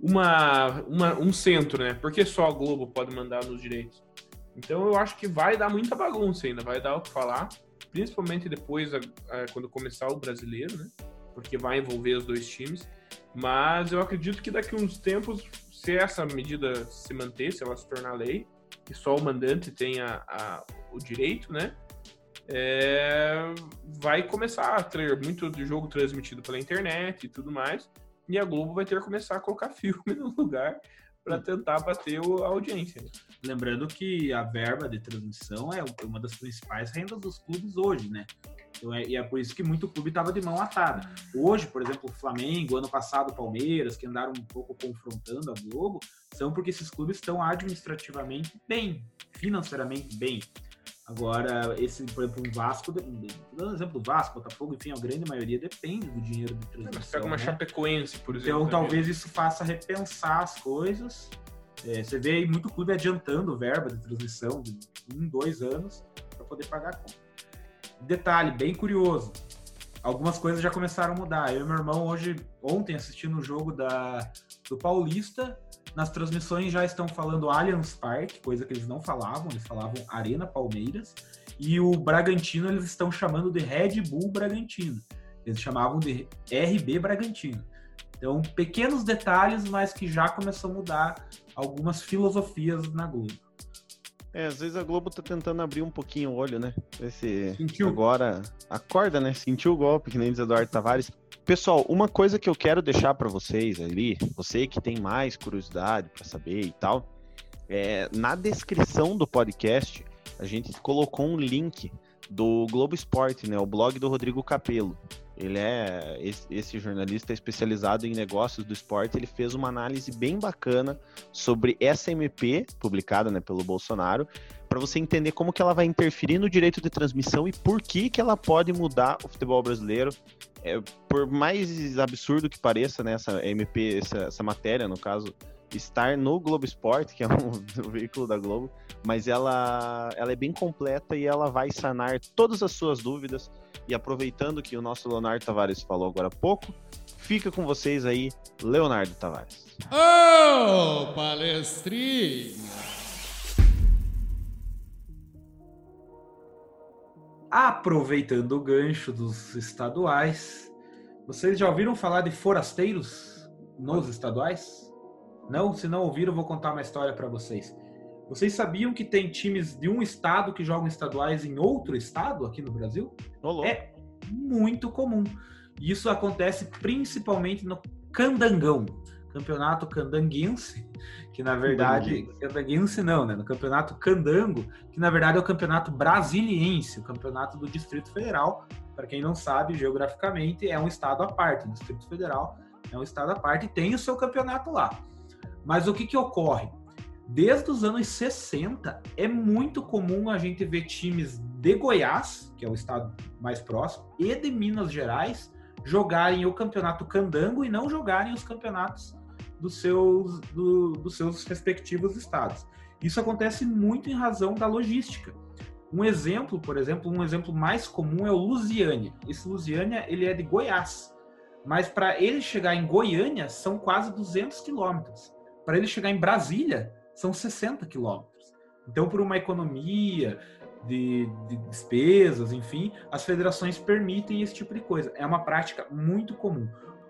uma, uma, um centro, né? Por que só a Globo pode mandar nos direitos? Então, eu acho que vai dar muita bagunça ainda, vai dar o que falar principalmente depois, a, a, quando começar o brasileiro, né? Porque vai envolver os dois times. Mas eu acredito que daqui uns tempos, se essa medida se manter, se ela se tornar lei, que só o mandante tenha a, o direito, né? É, vai começar a ter muito de jogo transmitido pela internet e tudo mais. E a Globo vai ter que começar a colocar filme no lugar para tentar bater a audiência. Lembrando que a verba de transmissão é uma das principais rendas dos clubes hoje, né? Então é, e é por isso que muito clube estava de mão atada. Hoje, por exemplo, o Flamengo, ano passado Palmeiras, que andaram um pouco confrontando a Globo, são porque esses clubes estão administrativamente bem, financeiramente bem. Agora, esse, por exemplo, um Vasco, dando exemplo do Vasco, Botafogo, enfim, a grande maioria depende do dinheiro de Você transmissão. pega uma né? Chapecoense, por exemplo. Então, talvez isso faça repensar as coisas. É, você vê aí muito clube adiantando verba de transmissão de um, dois anos para poder pagar a conta. Detalhe bem curioso: algumas coisas já começaram a mudar. Eu e meu irmão, hoje, ontem, assistindo o jogo da, do Paulista, nas transmissões já estão falando Allianz Parque, coisa que eles não falavam, eles falavam Arena Palmeiras. E o Bragantino eles estão chamando de Red Bull Bragantino. Eles chamavam de RB Bragantino. Então, pequenos detalhes, mas que já começou a mudar algumas filosofias na Globo. É, às vezes a Globo tá tentando abrir um pouquinho o olho, né? Ver se Sentiu? agora acorda, né? Sentiu o golpe, que nem diz Eduardo Tavares. Pessoal, uma coisa que eu quero deixar pra vocês ali, você que tem mais curiosidade pra saber e tal, é na descrição do podcast a gente colocou um link do Globo Esporte, né? O blog do Rodrigo Capello. Ele é esse, jornalista é especializado em negócios do esporte. Ele fez uma análise bem bacana sobre essa MP publicada, né, pelo Bolsonaro, para você entender como que ela vai interferir no direito de transmissão e por que que ela pode mudar o futebol brasileiro. É, por mais absurdo que pareça, né, essa MP, essa, essa matéria, no caso, estar no Globo Esporte, que é um, veículo da Globo, mas ela, ela é bem completa e ela vai sanar todas as suas dúvidas. E aproveitando que o nosso Leonardo Tavares falou agora há pouco, fica com vocês aí, Leonardo Tavares. Ô, palestrinha! Aproveitando o gancho dos estaduais, vocês já ouviram falar de forasteiros nos estaduais? Não? Se não ouviram, eu vou contar uma história para vocês. Vocês sabiam que tem times de um estado que jogam estaduais em outro estado aqui no Brasil? Ô, louco. É muito comum. E Isso acontece principalmente no Candangão, campeonato candanguense, que na verdade. Candanguense não, né? No campeonato Candango, que na verdade é o campeonato brasiliense, o campeonato do Distrito Federal. Para quem não sabe, geograficamente é um estado à parte. O Distrito Federal é um estado à parte e tem o seu campeonato lá. Mas o que, que ocorre? Desde os anos 60, é muito comum a gente ver times de Goiás, que é o estado mais próximo, e de Minas Gerais jogarem o campeonato candango e não jogarem os campeonatos dos seus, do- dos seus respectivos estados. Isso acontece muito em razão da logística. Um exemplo, por exemplo, um exemplo mais comum é o Lusiânia. Esse Lusiânia, ele é de Goiás. Mas para ele chegar em Goiânia, são quase 200 quilômetros. Para ele chegar em Brasília, são 60 quilômetros. Então, por uma economia de, de despesas, enfim, as federações permitem esse tipo de coisa. É uma prática muito comum.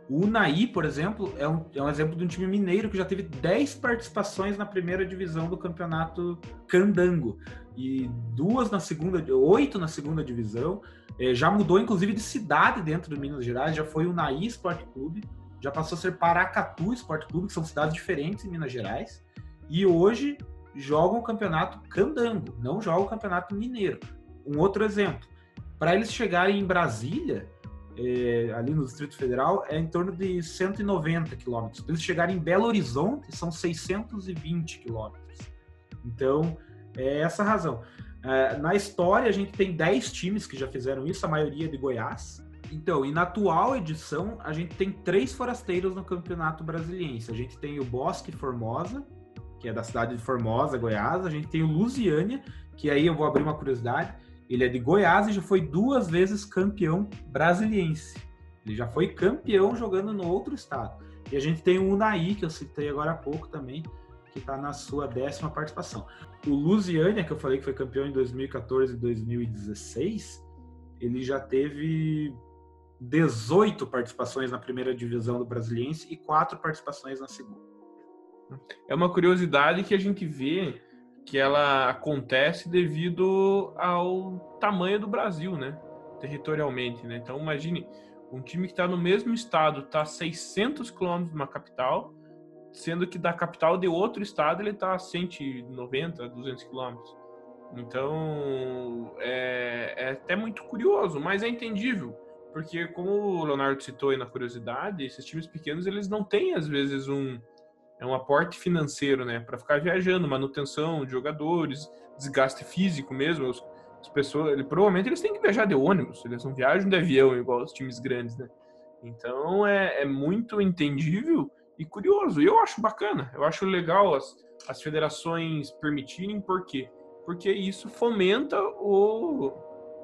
O Unai, por exemplo, é um, é um exemplo de um time mineiro que já teve 10 participações na primeira divisão do campeonato Candango. E duas na segunda, oito na segunda divisão. Eh, já mudou, inclusive, de cidade dentro do Minas Gerais. Já foi o Unai Esporte Clube. Já passou a ser Paracatu Esporte Clube, que são cidades diferentes em Minas Gerais. E hoje jogam o campeonato Candango, não jogam o campeonato mineiro. Um outro exemplo. Para eles chegarem em Brasília, é, ali no Distrito Federal, é em torno de 190 quilômetros. Para eles chegarem em Belo Horizonte, são 620 quilômetros. Então, é essa a razão. É, na história, a gente tem 10 times que já fizeram isso, a maioria de Goiás. Então, e na atual edição, a gente tem três forasteiros no Campeonato Brasiliense. A gente tem o Bosque Formosa, que é da cidade de Formosa, Goiás. A gente tem o Lusiânia, que aí eu vou abrir uma curiosidade. Ele é de Goiás e já foi duas vezes campeão brasiliense. Ele já foi campeão jogando no outro estado. E a gente tem o Unai, que eu citei agora há pouco também, que está na sua décima participação. O Lusiânia, que eu falei que foi campeão em 2014 e 2016, ele já teve 18 participações na primeira divisão do Brasiliense e quatro participações na segunda. É uma curiosidade que a gente vê que ela acontece devido ao tamanho do Brasil, né? Territorialmente, né? Então, imagine um time que está no mesmo estado, está a 600 quilômetros de uma capital, sendo que da capital de outro estado ele está a 190, 200 quilômetros. Então, é, é até muito curioso, mas é entendível, porque como o Leonardo citou aí na curiosidade, esses times pequenos eles não têm às vezes um é um aporte financeiro, né, para ficar viajando, manutenção de jogadores, desgaste físico mesmo. As, as pessoas, ele, provavelmente eles têm que viajar de ônibus, eles não viajam de avião igual os times grandes, né? Então é, é muito entendível e curioso. E eu acho bacana, eu acho legal as, as federações permitirem, por quê? Porque isso fomenta o,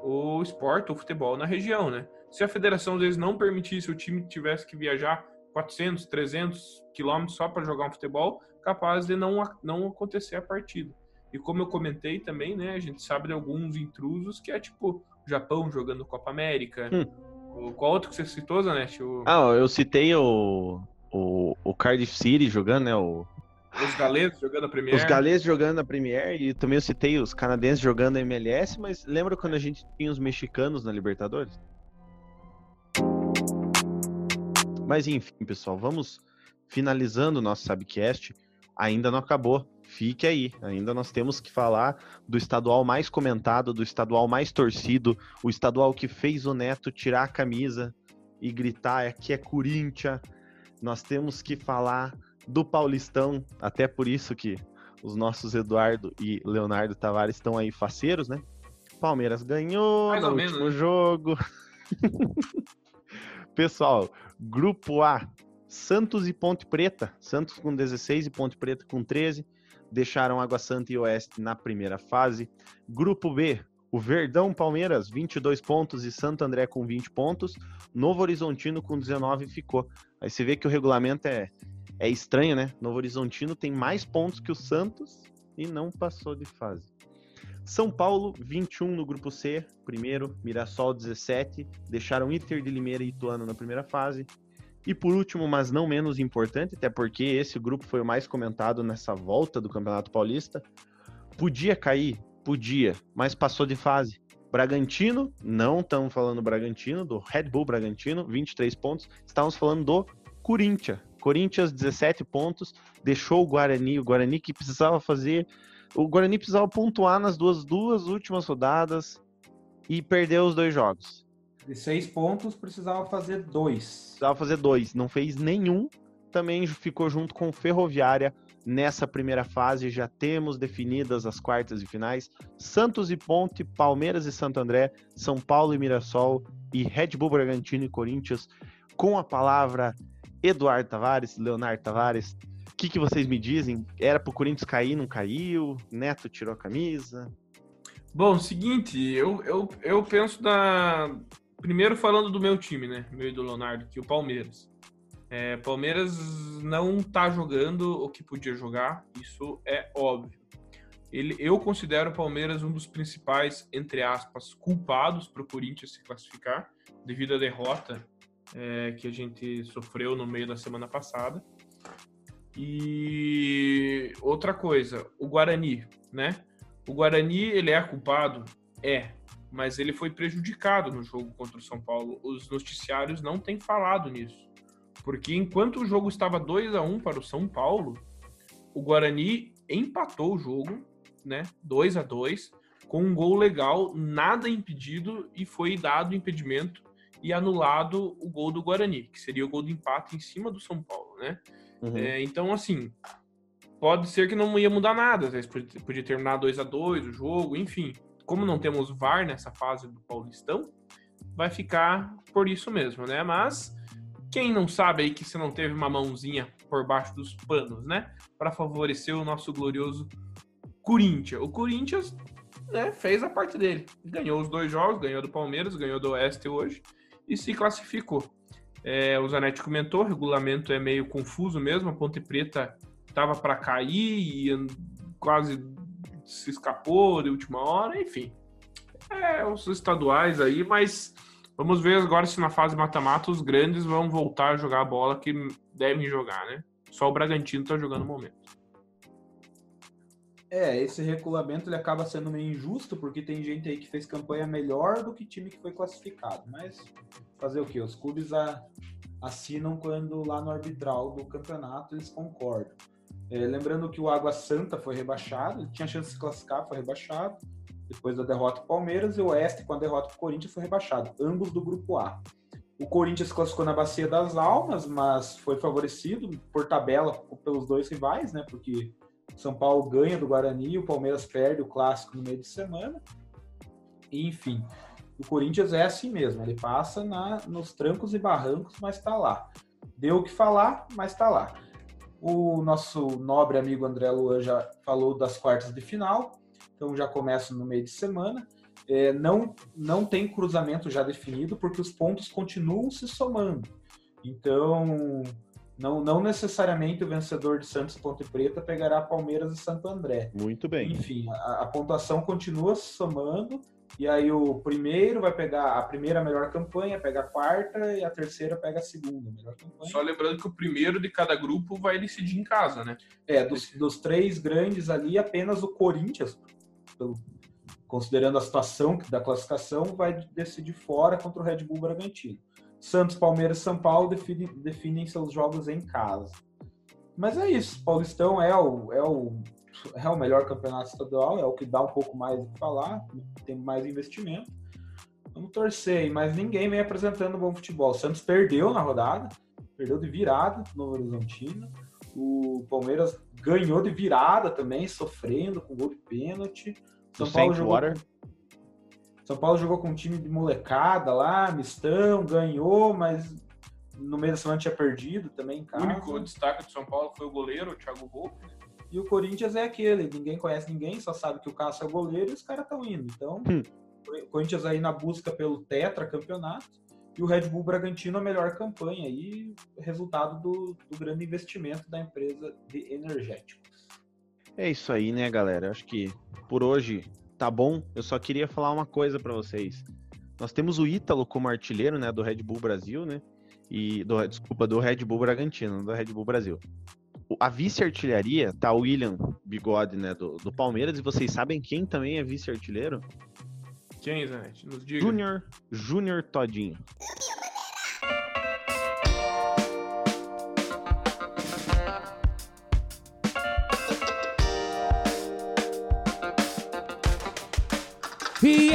o esporte, o futebol na região, né? Se a federação às vezes não permitisse o time tivesse que viajar 400, 300 quilômetros só para jogar um futebol, capaz de não, não acontecer a partida. E como eu comentei também, né, a gente sabe de alguns intrusos que é tipo o Japão jogando Copa América. Hum. Qual outro que você citou, Zanetti? O... Ah, eu citei o, o, o Cardiff City jogando, né? O... Os galeses jogando a Premier. Os galeses jogando a Premier e também eu citei os canadenses jogando a MLS, mas lembra quando a gente tinha os mexicanos na Libertadores? Mas enfim, pessoal, vamos finalizando o nosso Subcast. Ainda não acabou. Fique aí. Ainda nós temos que falar do estadual mais comentado, do estadual mais torcido, o estadual que fez o Neto tirar a camisa e gritar aqui é Corinthians. Nós temos que falar do Paulistão, até por isso que os nossos Eduardo e Leonardo Tavares estão aí faceiros, né? Palmeiras ganhou Mais no último né? jogo. Pessoal, grupo A, Santos e Ponte Preta. Santos com 16 e Ponte Preta com 13. Deixaram Água Santa e Oeste na primeira fase. Grupo B, o Verdão Palmeiras, 22 pontos e Santo André com 20 pontos. Novo Horizontino com 19 ficou. Aí você vê que o regulamento é, é estranho, né? Novo Horizontino tem mais pontos que o Santos e não passou de fase. São Paulo, 21 no grupo C, primeiro, Mirassol 17, deixaram Inter de Limeira e Ituano na primeira fase. E por último, mas não menos importante, até porque esse grupo foi o mais comentado nessa volta do Campeonato Paulista, podia cair, podia, mas passou de fase. Bragantino, não estamos falando do Bragantino, do Red Bull Bragantino, 23 pontos, estávamos falando do Corinthians. Corinthians, 17 pontos, deixou o Guarani, o Guarani que precisava fazer o Guarani precisava pontuar nas duas, duas últimas rodadas e perdeu os dois jogos. De seis pontos, precisava fazer dois. Precisava fazer dois, não fez nenhum. Também ficou junto com o Ferroviária nessa primeira fase. Já temos definidas as quartas e finais: Santos e Ponte, Palmeiras e Santo André, São Paulo e Mirassol e Red Bull Bragantino e Corinthians. Com a palavra Eduardo Tavares, Leonardo Tavares, o que, que vocês me dizem? Era pro Corinthians cair, não caiu? Neto tirou a camisa? Bom, seguinte, eu, eu, eu penso da. Primeiro falando do meu time, né? Meu e do Leonardo, que é o Palmeiras. É, Palmeiras não tá jogando o que podia jogar, isso é óbvio. Ele, eu considero o Palmeiras um dos principais, entre aspas, culpados para o Corinthians se classificar, devido à derrota é, que a gente sofreu no meio da semana passada. E outra coisa, o Guarani, né? O Guarani, ele é culpado? É, mas ele foi prejudicado no jogo contra o São Paulo. Os noticiários não têm falado nisso. Porque enquanto o jogo estava 2 a 1 para o São Paulo, o Guarani empatou o jogo, né? 2 a 2 com um gol legal, nada impedido e foi dado impedimento e anulado o gol do Guarani, que seria o gol do empate em cima do São Paulo, né? Uhum. É, então, assim, pode ser que não ia mudar nada. Às vezes podia, podia terminar 2 a 2 o jogo, enfim. Como não temos VAR nessa fase do Paulistão, vai ficar por isso mesmo, né? Mas quem não sabe aí que você não teve uma mãozinha por baixo dos panos, né? Para favorecer o nosso glorioso Corinthians. O Corinthians né, fez a parte dele. Ganhou os dois jogos, ganhou do Palmeiras, ganhou do Oeste hoje e se classificou. É, o Zanetti comentou, o regulamento é meio confuso mesmo, a Ponte Preta estava para cair e quase se escapou de última hora, enfim. É, os estaduais aí, mas vamos ver agora se na fase mata-mata os grandes vão voltar a jogar a bola que devem jogar, né? Só o Bragantino está jogando no momento. É, esse regulamento ele acaba sendo meio injusto, porque tem gente aí que fez campanha melhor do que time que foi classificado. Mas fazer o quê? Os clubes a, assinam quando lá no arbitral do campeonato eles concordam. É, lembrando que o Água Santa foi rebaixado, tinha chance de se classificar, foi rebaixado. Depois da derrota do Palmeiras, e o Oeste, com a derrota do Corinthians, foi rebaixado, ambos do grupo A. O Corinthians classificou na Bacia das Almas, mas foi favorecido por tabela pelos dois rivais, né? Porque o São Paulo ganha do Guarani o Palmeiras perde o clássico no meio de semana. E, enfim, o Corinthians é assim mesmo, ele passa na, nos trancos e barrancos, mas está lá. Deu o que falar, mas está lá. O nosso nobre amigo André Luan já falou das quartas de final, então já começa no meio de semana. É, não, não tem cruzamento já definido, porque os pontos continuam se somando. Então, não, não necessariamente o vencedor de Santos Ponte Preta pegará Palmeiras e Santo André. Muito bem. Enfim, a, a pontuação continua se somando e aí o primeiro vai pegar a primeira melhor campanha, pega a quarta e a terceira pega a segunda melhor campanha. Só lembrando que o primeiro de cada grupo vai decidir em casa, né? É, dos, dos três grandes ali, apenas o Corinthians, pelo- considerando a situação da classificação, vai decidir fora contra o Red Bull Bragantino. Santos, Palmeiras e São Paulo definem, definem seus jogos em casa. Mas é isso, Paulistão é o, é o é o melhor campeonato estadual, é o que dá um pouco mais que falar, tem mais investimento. Vamos torcer, mas ninguém vem apresentando bom futebol. O Santos perdeu na rodada, perdeu de virada no Horizontino. O Palmeiras ganhou de virada também, sofrendo com gol de pênalti. Do São Paulo Saint jogou Water. São Paulo jogou com um time de molecada lá, mistão, ganhou, mas no meio da semana tinha perdido também em O casa. único destaque do São Paulo foi o goleiro, o Thiago Volpe. E o Corinthians é aquele, ninguém conhece ninguém, só sabe que o Cássio é o goleiro e os caras estão indo. Então, Hum. o Corinthians aí na busca pelo tetra campeonato e o Red Bull Bragantino a melhor campanha aí, resultado do, do grande investimento da empresa de energéticos. É isso aí, né, galera? Acho que por hoje tá bom. Eu só queria falar uma coisa pra vocês. Nós temos o Ítalo como artilheiro, né, do Red Bull Brasil, né? E do, desculpa, do Red Bull Bragantino, do Red Bull Brasil. A vice-artilharia tá o William Bigode, né, do, do Palmeiras, e vocês sabem quem também é vice-artilheiro? Quem, Zanetti? Nos diga. Júnior, Júnior Todinho.